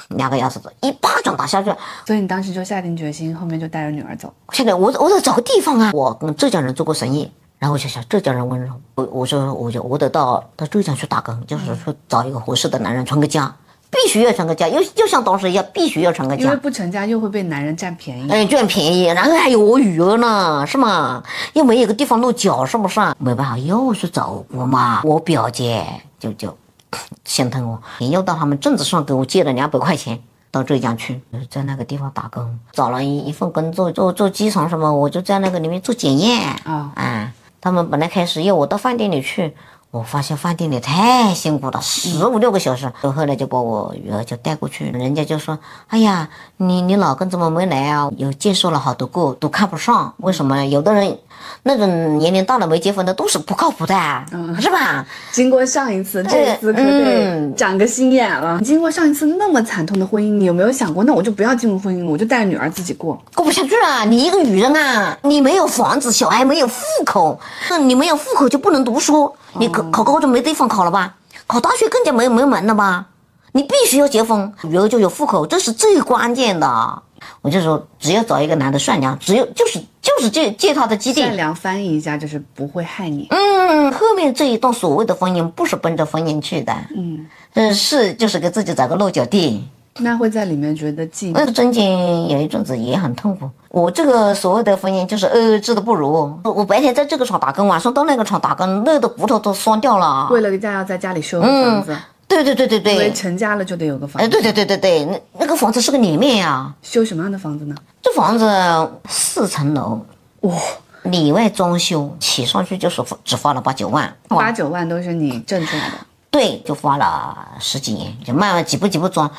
两个牙齿一巴掌打下去。所以你当时就下定决心，后面就带着女儿走。现在我我得找个地方啊，我跟浙江人做过生意。然后我就想浙江人温柔，我我说我就我得到到浙江去打工，就是说找一个合适的男人成个家，必须要成个家，又又像当时一样，必须要成个家因为家。不成家又会被男人占便宜。哎，占便宜，然后还有我女儿呢，是吗？又没有个地方落脚，是不是？没办法，又去找我妈，我表姐就就 心疼我，又到他们镇子上给我借了两百块钱。到浙江去，在那个地方打工，找了一一份工作，做做机床什么，我就在那个里面做检验啊啊。他们本来开始要我到饭店里去，我发现饭店里太辛苦了，十五六个小时。后来就把我女儿就带过去，人家就说：“哎呀，你你老公怎么没来啊？有介绍了好多个，都看不上。为什么？有的人那种年龄大了没结婚的都是不靠谱的，是吧？经过上一次，这次可得长个心眼了。经过上一次那么惨痛的婚姻，你有没有想过，那我就不要进入婚姻了，我就带着女儿自己过？过不下去了。你一个女人啊，你没有房子，小孩没有户口，那你没有户口就不能读书。”你考考高中没地方考了吧？考大学更加没没门了吧？你必须要结婚，女儿就有户口，这是最关键的。我就说，只要找一个男的善良，只有就是就是借借他的基地。善良翻译一下就是不会害你。嗯，后面这一段所谓的婚姻不是奔着婚姻去的。嗯，嗯是就是给自己找个落脚地。那会在里面觉得寂寞。那中间有一阵子也很痛苦。我这个所谓的婚姻就是呃治的不如。我白天在这个厂打工，晚上到那个厂打工，累的骨头都酸掉了。为了个家要在家里修房子。对对对对对。因为成家了就得有个房子。哎，对对对对对，那那个房子是个脸面呀。修什么样的房子呢？这房子四层楼，哇，里外装修起上去就是只花了八九万。八九万都是你挣出来的。对，就花了十几年，就慢慢几步几步装。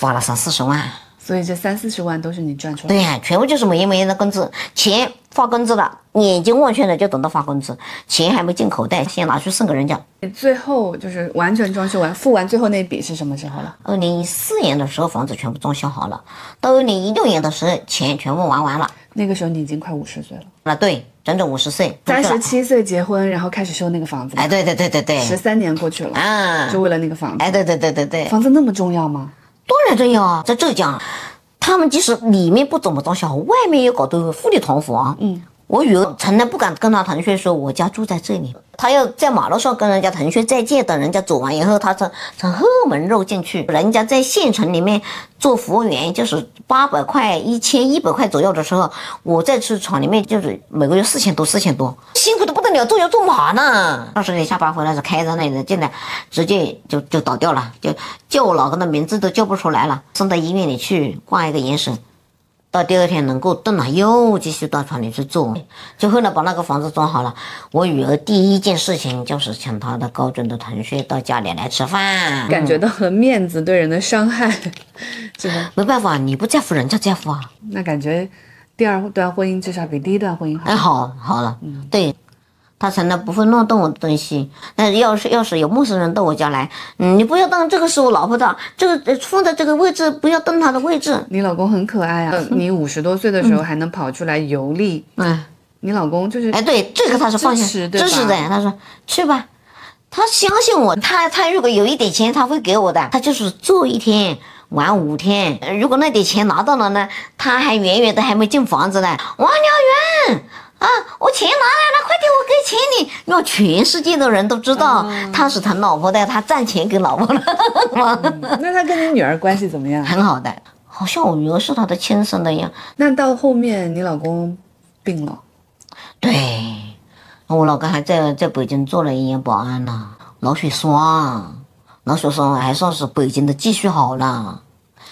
花了三四十万，所以这三四十万都是你赚出来的。对呀，全部就是每月每月的工资，钱发工资了，眼睛望去了就等到发工资，钱还没进口袋，先拿去送给人家。最后就是完全装修完，付完最后那笔是什么时候了？二零一四年的时候，房子全部装修好了，到二零一六年的时候，钱全部玩完了。那个时候你已经快五十岁了。啊，对，整整五十岁，三十七岁结婚，然后开始修那个房子。哎，对对对对对，十三年过去了啊，就为了那个房子。哎，对对对对对，房子那么重要吗？当然重要啊，在浙江，他们即使里面不怎么装修，外面也搞的富丽堂皇。嗯，我女儿从来不敢跟她同学说我家住在这里。他要在马路上跟人家同学再见，等人家走完以后，他从从后门绕进去。人家在县城里面做服务员，就是八百块、一千一百块左右的时候，我在去厂里面就是每个月四千多、四千多，辛苦的不得了，做牛做马呢。当时你下班回来是开着那个进来，直接就就倒掉了，就叫我老公的名字都叫不出来了，送到医院里去挂一个眼神。到第二天能够动了，又继续到厂里去做，就后来把那个房子装好了。我女儿第一件事情就是请她的高中的同学到家里来吃饭，感觉到了面子对人的伤害，是吧？没办法，你不在乎人家在乎啊。那感觉第二段婚姻至少比第一段婚姻好。哎，好好了，嗯，对。他从来不会乱动我的东西。那要是要是有陌生人到我家来，嗯，你不要动，这个是我老婆的，这个放在这个位置，不要动他的位置。你老公很可爱啊，你五十多岁的时候还能跑出来游历。嗯，你老公就是哎，对，这个他是放心支持的。他说去吧，他相信我，他他如果有一点钱，他会给我的。他就是做一天玩五天，如果那点钱拿到了呢，他还远远的还没进房子呢。王燎原。啊！我钱拿来了，快点，我给钱你，让全世界的人都知道他是他老婆的，他赚钱给老婆了。那他跟你女儿关系怎么样？很好的，好像我女儿是他的亲生的一样。那到后面你老公病了？对，我老公还在在北京做了一年保安呢，脑血栓，脑血栓还算是北京的继续好了，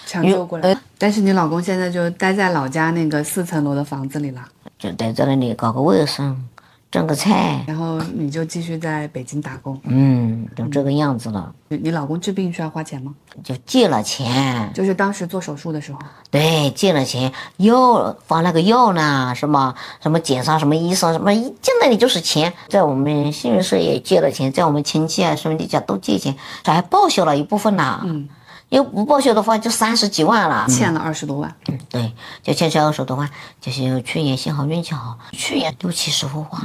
抢救过来。但是你老公现在就待在老家那个四层楼的房子里了。就待在那里搞个卫生，种个菜，然后你就继续在北京打工。嗯，就这个样子了。你老公治病需要花钱吗？就借了钱，就是当时做手术的时候。对，借了钱，药发那个药呢，什么什么检查，什么医生，什么一进那里就是钱。在我们信用社也借了钱，在我们亲戚啊兄弟家都借钱，还报销了一部分呢。嗯。要不报销的话，就三十几万了，欠了二十多万。嗯，对，就欠下二十多万。就是去年幸好运气好，去年六七十幅画，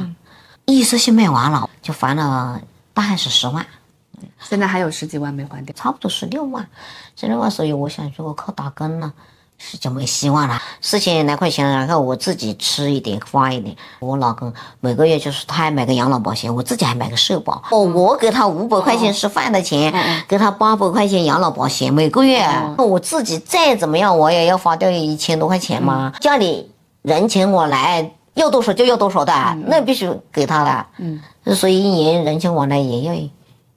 一次性卖完了，就还了大概是十万。现在还有十几万没还掉，差不多十六万，十六万。所以我想，如果靠打工呢？就没希望了，四千来块钱，然后我自己吃一点花一点。我老公每个月就是他还买个养老保险，我自己还买个社保。哦，我给他五百块钱吃饭的钱，给他八百块钱养老保险，每个月。我自己再怎么样，我也要花掉一千多块钱嘛。家里人情往来要多少就要多少的，那必须给他的。嗯，所以一年人情往来也要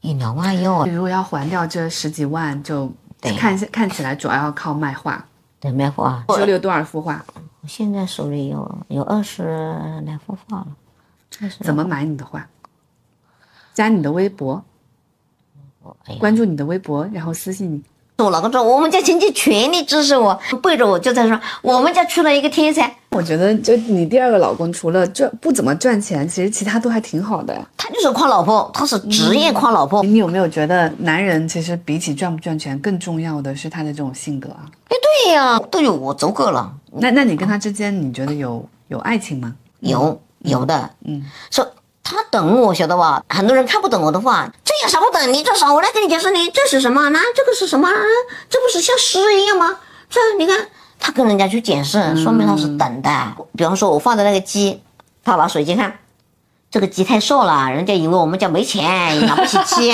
一两万要。如果要还掉这十几万，就看看起来主要要靠卖画。卖画，手里有多少幅画？我现在手里有有二十来幅画了。怎么买你的画？加你的微博，哎关注你的微博，然后私信你。我老公说，我们家亲戚全力支持我，背着我就在说，我们家出了一个天才，我觉得，就你第二个老公，除了赚不怎么赚钱，其实其他都还挺好的。他就是夸老婆，他是职业夸老婆。你有没有觉得，男人其实比起赚不赚钱，更重要的是他的这种性格啊？哎，对呀，都有我足够了，那那你跟他之间，你觉得有有爱情吗？有有的，嗯，说他懂我，晓得吧？很多人看不懂我的话，这有啥不懂？你这啥？我来给你解释，你这是什么？那这个是什么？这不是像诗一样吗？这你看，他跟人家去解释，说明他是懂的。比方说，我放的那个鸡，他拿手机看，这个鸡太瘦了，人家以为我们家没钱，养不起鸡。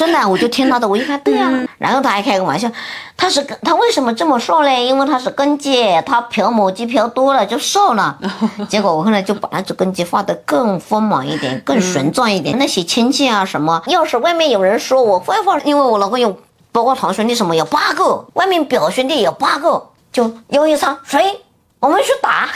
真的，我就听他的，我一看，对呀、然后他还开个玩笑，他是他为什么这么瘦嘞？因为他是根基，他嫖母鸡嫖多了就瘦了。结果我后来就把那只根基画得更丰满一点，更旋转一点。那些亲戚啊什么，要是外面有人说我坏话，因为我老公有包括堂兄弟什么有八个，外面表兄弟有八个，就邀一场谁？我们去打，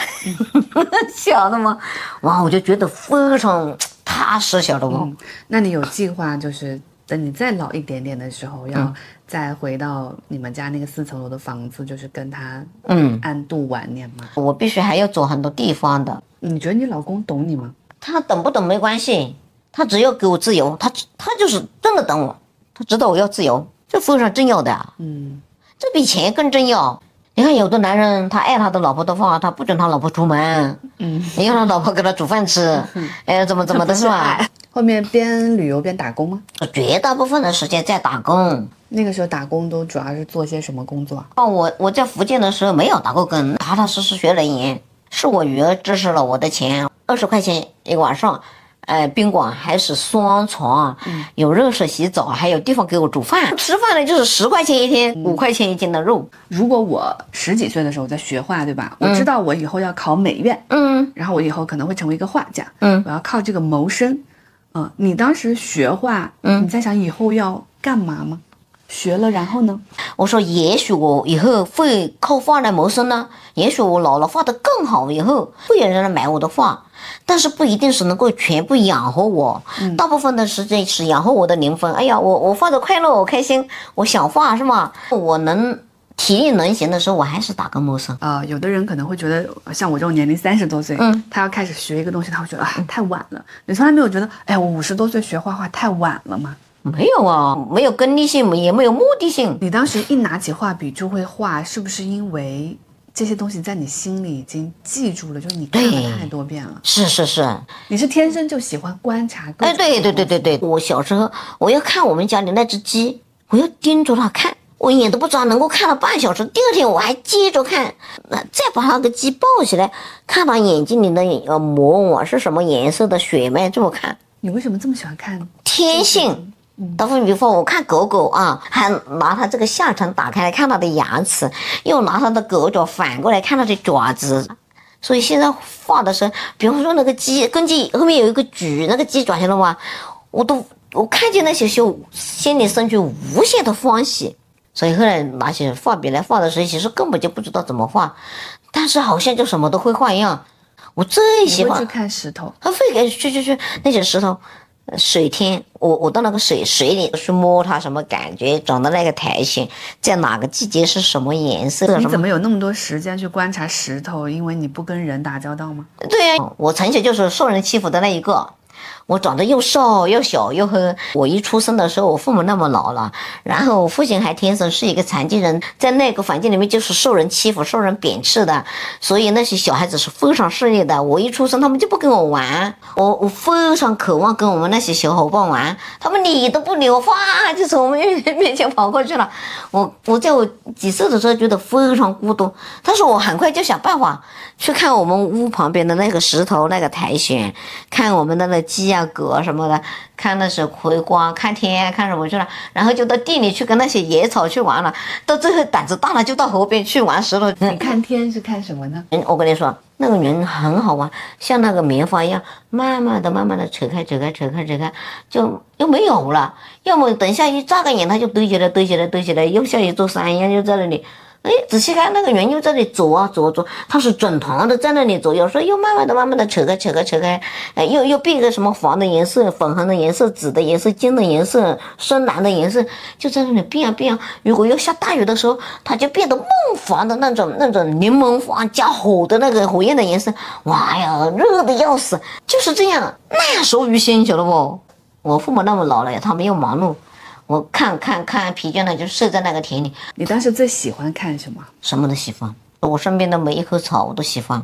晓得吗？哇，我就觉得非常踏实，晓得不？嗯，那你有计划，就是等你再老一点点的时候，要再回到你们家那个四层楼的房子，就是跟他嗯，安度晚年嘛？我必须还要走很多地方的。你觉得你老公懂你吗？他懂不懂没关系，他只要给我自由，他他就是真的懂我，他知道我要自由，这非常重要的啊，嗯，这比钱更重要。你看，有的男人他爱他的老婆的话，他不准他老婆出门，嗯，你让他老婆给他煮饭吃，哎，怎么怎么的是吧？后面边旅游边打工吗？绝大部分的时间在打工。那个时候打工都主要是做些什么工作啊？哦，我我在福建的时候没有打过工，踏踏实实学人言，是我女儿支持了我的钱，二十块钱一个晚上，呃，宾馆还是双床，有热水洗澡，还有地方给我煮饭，吃饭呢就是十块钱一天，五块钱一斤的肉，如果我十几岁的时候在学画，对吧？我知道我以后要考美院，嗯。然后我以后可能会成为一个画家，嗯，我要靠这个谋生。嗯，你当时学画，嗯。你在想以后要干嘛吗？学了，然后呢？我说也许我以后会靠画来谋生呢，也许我老了画得更好，以后会有人来买我的画。但是不一定是能够全部养活我，大部分的时间是养活我的灵魂。哎呀，我我画的快乐，我开心，我想画是吗？我能体力能行的时候，我还是打个谋生。啊、有的人可能会觉得，像我这种年龄三十多岁，嗯，他要开始学一个东西，他会觉得啊太晚了。你从来没有觉得，哎，我五十多岁学画画太晚了吗？没有啊，没有功利性，也没有目的性。你当时一拿起画笔就会画，是不是因为这些东西在你心里已经记住了？就是你看了太多遍了，是是是，你是天生就喜欢观察各哎，对对对对对，我小时候我要看我们家里那只鸡，我要盯着它看，我眼都不眨，能够看了半小时。第二天我还接着看，那，再把那个鸡抱起来，看它眼睛里的呃膜网是什么颜色的血脉，这么看，你为什么这么喜欢看？天性。打个比方，我看狗狗啊，还拿它这个下唇打开来看它的牙齿，又拿它的狗爪反过来看它的爪子。所以现在画的时候，比方说那个鸡，跟鸡后面有一个举，那个鸡爪晓得吗？我都我看见那些时候，心里生出无限的欢喜。所以后来拿起画笔来画的时候，其实根本就不知道怎么画，但是好像就什么都会画一样。我最喜欢看石头，他非给去去去那些石头，呃水天，我我到那个水水里去摸它什么感觉，长的那个苔藓，在哪个季节是什么颜色？你怎么有那么多时间去观察石头？因为你不跟人打交道吗？对呀、我从小就是受人欺负的那一个。我长得又瘦又小又黑，我一出生的时候，我父母那么老了，然后我父亲还天生是一个残疾人，在那个环境里面就是受人欺负、受人贬斥的，所以那些小孩子是非常势利的。我一出生，他们就不跟我玩，我我非常渴望跟我们那些小伙伴玩，他们理都不理我，哗就从我们面前跑过去了。我我在我几岁的时候觉得非常孤独，但是我很快就想办法去看我们屋旁边的那个石头、那个苔藓，看我们的那鸡啊、狗啊什么的，看那些葵花、看天啊、看什么去了，然后就到地里去跟那些野草去玩了，到最后胆子大了就到河边去玩石头。你看天是看什么呢？嗯，我跟你说，那个人很好玩，像那个棉花一样，慢慢的、慢慢的扯开、扯开、扯开、扯开，就又没有了。要么等下一眨个眼，它就堆起来、堆起来、堆起来，又像一座山一样，就在那里。哎，仔细看那个圆又在那里走啊走啊走，它是整团的在那里走，有时候又慢慢的、慢慢的扯开、扯开、扯开，哎，又又变个什么黄的颜色、粉红的颜色、紫的颜色、金的颜色、深蓝的颜色，就在那里变啊变啊。如果要下大雨的时候，它就变得梦黄的那种、那种柠檬黄加火的那个火焰的颜色，哇呀，热的要死，就是这样，那熟于心，晓得不？我父母那么老了，他们又忙碌。我看看看疲倦了，就睡在那个田里。你当时最喜欢看什么？什么都喜欢，我身边的每一棵草我都喜欢。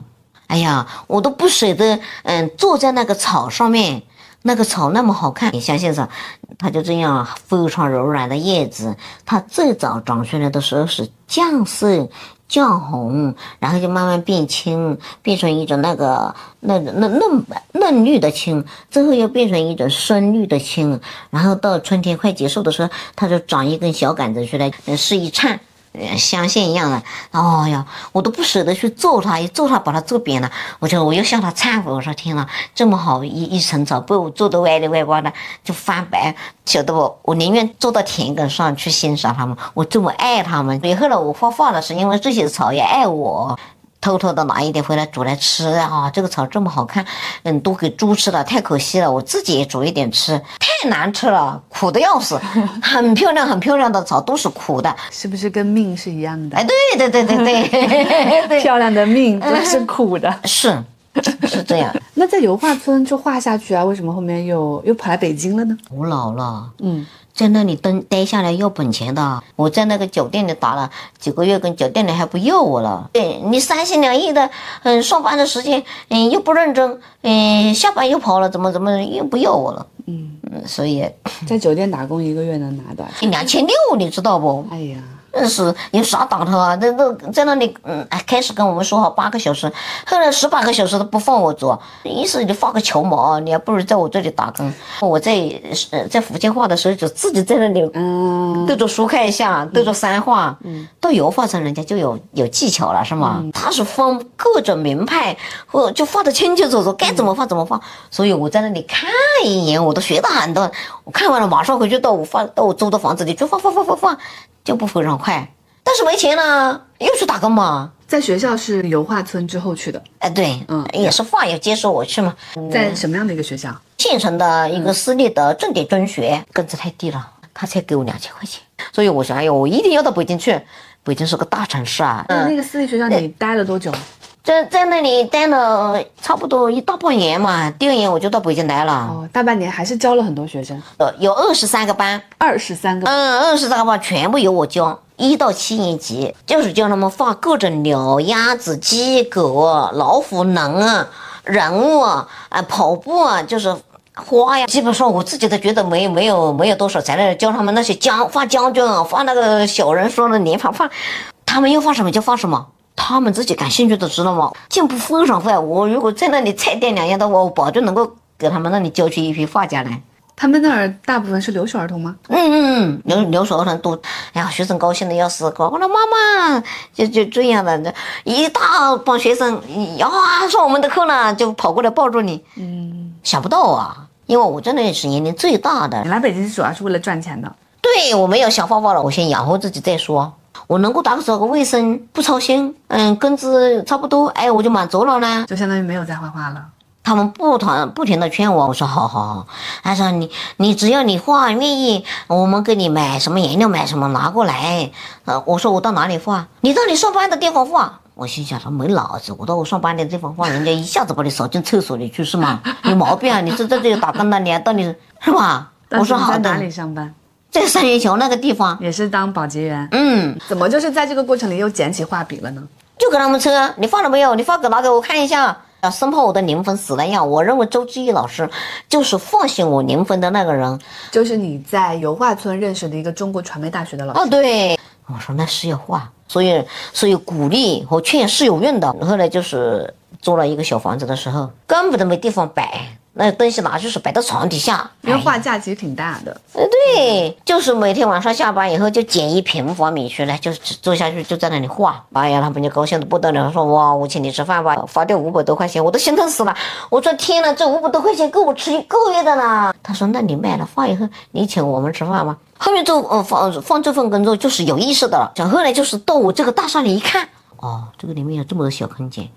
哎呀，我都不舍得，嗯，坐在那个草上面，那个草那么好看。你相信啥？它就这样非常柔软的叶子，它最早长出来的时候是酱色。绛红，然后就慢慢变青，变成一种那个那那嫩嫩绿的青，最后又变成一种深绿的青，然后到春天快结束的时候，它就长一根小杆子出来，是一颤。嗯，镶嵌一样的，哦呀，我都不舍得去揍它，一揍它把它揍扁了，我就我又向它忏悔，我说天呐，这么好一一层草被我揍得歪里歪瓜的，就翻白，晓得不？我宁愿坐到田埂上去欣赏它们，我这么爱它们。以后来，我画画了，是因为这些草也爱我。偷偷的拿一点回来煮来吃啊！这个草这么好看，嗯，都给猪吃了，太可惜了。我自己也煮一点吃，太难吃了，苦的要死。很漂亮，很漂亮的草都是苦的，是不是跟命是一样的？哎，对对对对对，漂亮的命都是苦的，是是这样。那在油画村就画下去啊？为什么后面又又跑来北京了呢？我老了，嗯。在那里蹲待下来要本钱的，我在那个酒店里打了几个月，跟酒店里还不要我了。对你三心两意的，嗯，上班的时间，嗯，又不认真，嗯，下班又跑了，怎么怎么又不要我了？嗯嗯，所以在酒店打工一个月能拿多少钱？两千六，你知道不？哎呀。那是有啥打他啊？那那在那里，嗯，开始跟我们说好八个小时，后来十八个小时都不放我走，意思你发个球毛，你还不如在我这里打工。我在呃在福建画的时候，就自己在那里，嗯，对着书看一下，对着山画。嗯，到油画上人家就有有技巧了，是吗？他是分各种名派，或就画的清清楚楚，该怎么画怎么画。所以我在那里看一眼，我都学到很多。我看完了，马上回去到我画到我租的房子里去画画画画画。就不非常快，但是没钱了，又去打工嘛。在学校是油画村之后去的，哎，对，嗯，也是画友接受我去嘛。在什么样的一个学校？县城的一个私立的重点中学，工资太低了，他才给我两千块钱，所以我想，哎呦，我一定要到北京去。北京是个大城市啊。那那个私立学校你待了多久？在在那里待了差不多一大半年嘛，第二年我就到北京来了。哦，大半年还是教了很多学生。呃，有二十三个班，二十三个。嗯，二十三个班全部由我教，一到七年级就是教他们画各种鸟、鸭子、鸡、狗、老虎、狼啊、人物啊、啊跑步啊，就是花呀。基本上我自己都觉得没没有没有多少材料教他们那些将画将军啊，画那个小人说的连环画，他们要画什么就画什么。他们自己感兴趣的，知道吗？进步非常快。我如果在那里踩点两样的话，我保证能够给他们那里教出一批画家来。他们那儿大部分是留守儿童吗？嗯嗯，留留守儿童多。哎呀，学生高兴的要死，搞我的妈妈就就这样的，一大帮学生呀上我们的课了，就跑过来抱住你。嗯，想不到啊，因为我真的是年龄最大的。你来北京主要是为了赚钱的？对，我没有想方法了，我先养活自己再说。我能够打扫个卫生，不操心，嗯，工资差不多，哎，我就满足了呢，就相当于没有再画画了。他们不团不停的劝我，我说好好好，他说你你只要你画愿意，我们给你买什么颜料买什么拿过来。呃，我说我到哪里画？你到你上班的地方画。我心想他没脑子，我到我上班的地方画，人家一下子把你扫进厕所里去是吗？有毛病啊！你是在这里打工的，你还到你是吧？我说好的。哪里上班？在三元桥那个地方也是当保洁员，嗯，怎么就是在这个过程里又捡起画笔了呢？就给他们车，你放了没有？你画给拿给我看一下，啊，生怕我的灵魂死了样。我认为周志毅老师就是唤醒我灵魂的那个人，就是你在油画村认识的一个中国传媒大学的老师。哦，对，我说那是要画，所以所以鼓励和劝是有用的。后来就是租了一个小房子的时候，根本都没地方摆。那东西拿就是摆到床底下，因为画架其实挺大的。呃，对，就是每天晚上下班以后就捡一平方米出来，就坐下去就在那里画。哎呀，他们就高兴的不得了，说哇，我请你吃饭吧，花掉五百多块钱，我都心疼死了。我说天哪，这五百多块钱够我吃一个月的了。他说那你卖了画以后，你请我们吃饭吗？后面做呃放放这份工作就是有意识的了。讲后来就是到我这个大厦里一看，哦，这个里面有这么多小空间，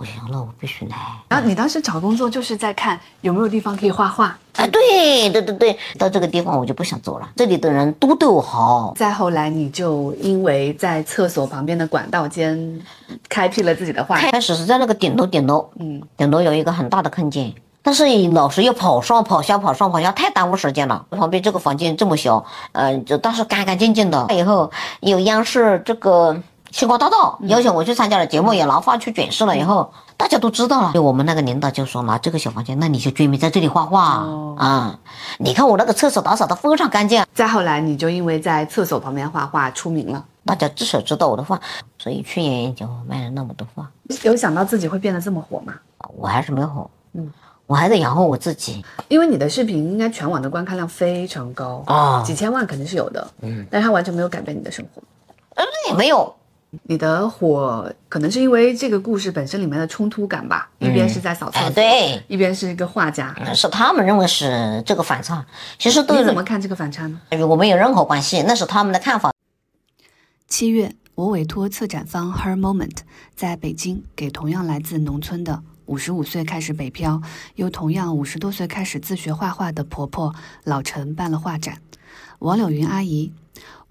我行了我必须来。然后你当时找工作就是在看有没有地方可以画画。啊，对对对对，到这个地方我就不想走了，这里的人都对我好。再后来，你就因为在厕所旁边的管道间开辟了自己的画开始是在那个顶楼，顶楼，嗯，顶楼有一个很大的空间，但是老是要跑上跑下，跑上跑下，太耽误时间了。旁边这个房间这么小，嗯，就当时干干净净的。以后有央视这个星光大道邀请我去参加了节目，也拿画去展示了。以后大家都知道了，就我们那个领导就说拿这个小房间，那你就专门在这里画画啊。你看我那个厕所打扫的非常干净。再后来，你就因为在厕所旁边画画出名了，大家至少知道我的画，所以去年就卖了那么多画。有想到自己会变得这么火吗？我还是没有火，嗯。我还得养活我自己，因为你的视频应该全网的观看量非常高啊，几千万肯定是有的，嗯，但是它完全没有改变你的生活，嗯，也没有。你的火可能是因为这个故事本身里面的冲突感吧，一边是在扫厕所，对，一边是一个画家，是他们认为是这个反差。其实你怎么看这个反差呢？我没有任何关系，那是他们的看法。七月，我委托策展方 Her Moment 在北京给同样来自农村的。五十五岁开始北漂，又同样五十多岁开始自学画画的婆婆老陈办了画展。王柳云阿姨，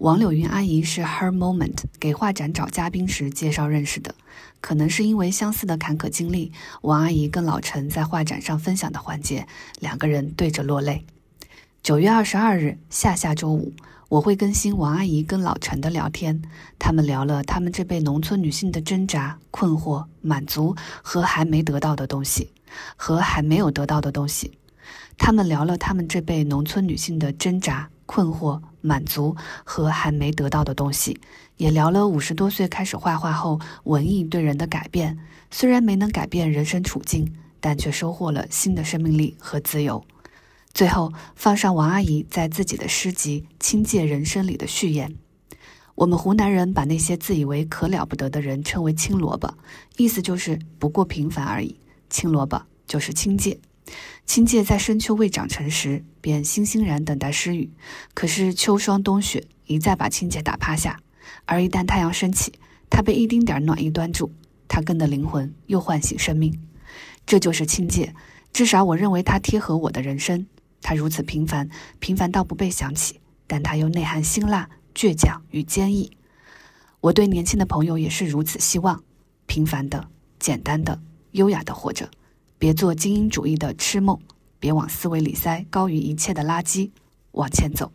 王柳云阿姨是 Her Moment 给画展找嘉宾时介绍认识的。可能是因为相似的坎坷经历，王阿姨跟老陈在画展上分享的环节，两个人对着落泪。九月二十二日，下下周五。我会更新王阿姨跟老陈的聊天，他们聊了他们这辈农村女性的挣扎、困惑、满足和还没得到的东西，和还没有得到的东西。他们聊了他们这辈农村女性的挣扎、困惑、满足和还没得到的东西，也聊了五十多岁开始画画后文艺对人的改变。虽然没能改变人生处境，但却收获了新的生命力和自由。最后放上王阿姨在自己的诗集《清界人生》里的序言：“我们湖南人把那些自以为可了不得的人称为青萝卜，意思就是不过平凡而已。青萝卜就是清界。清界在深秋未长成时，便欣欣然等待施雨。可是秋霜冬雪一再把清界打趴下，而一旦太阳升起，它被一丁点暖意端住，它根的灵魂又唤醒生命。这就是清界，至少我认为它贴合我的人生。”它如此平凡，平凡到不被想起，但它又内涵辛辣、倔强与坚毅。我对年轻的朋友也是如此希望：平凡的、简单的、优雅的活着，别做精英主义的痴梦，别往思维里塞高于一切的垃圾，往前走。